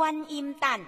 观音诞。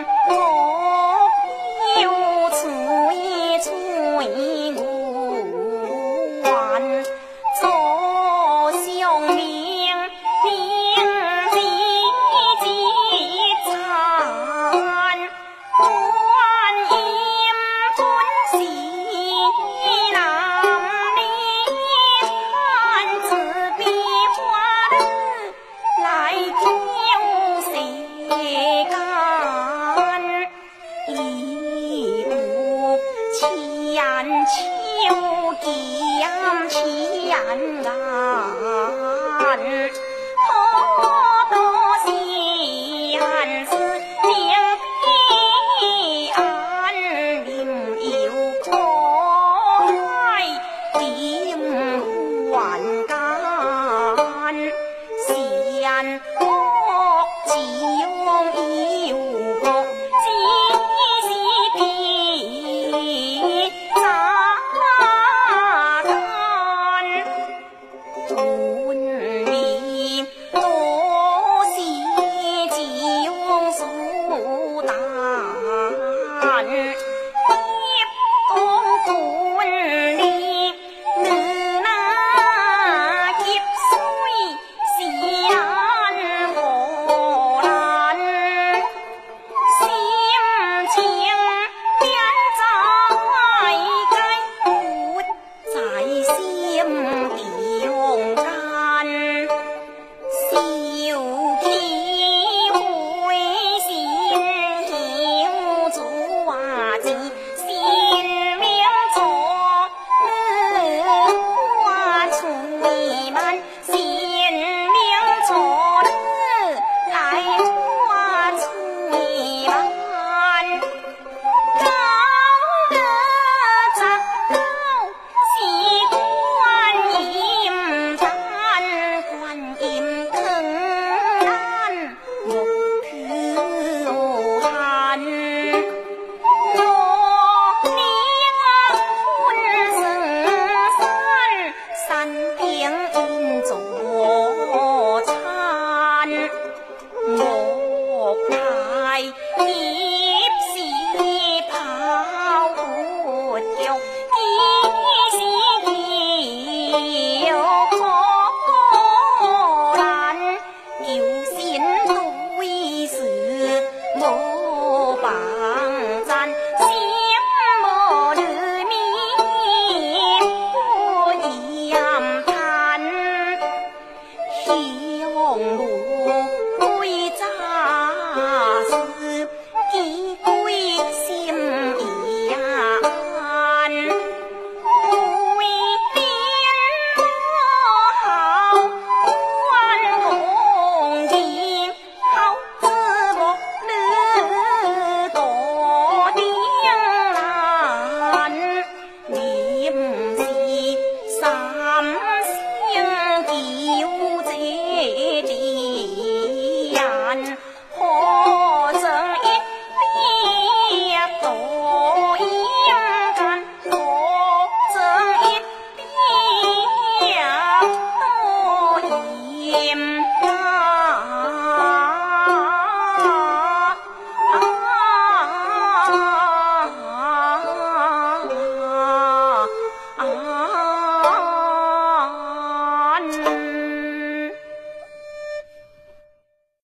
う。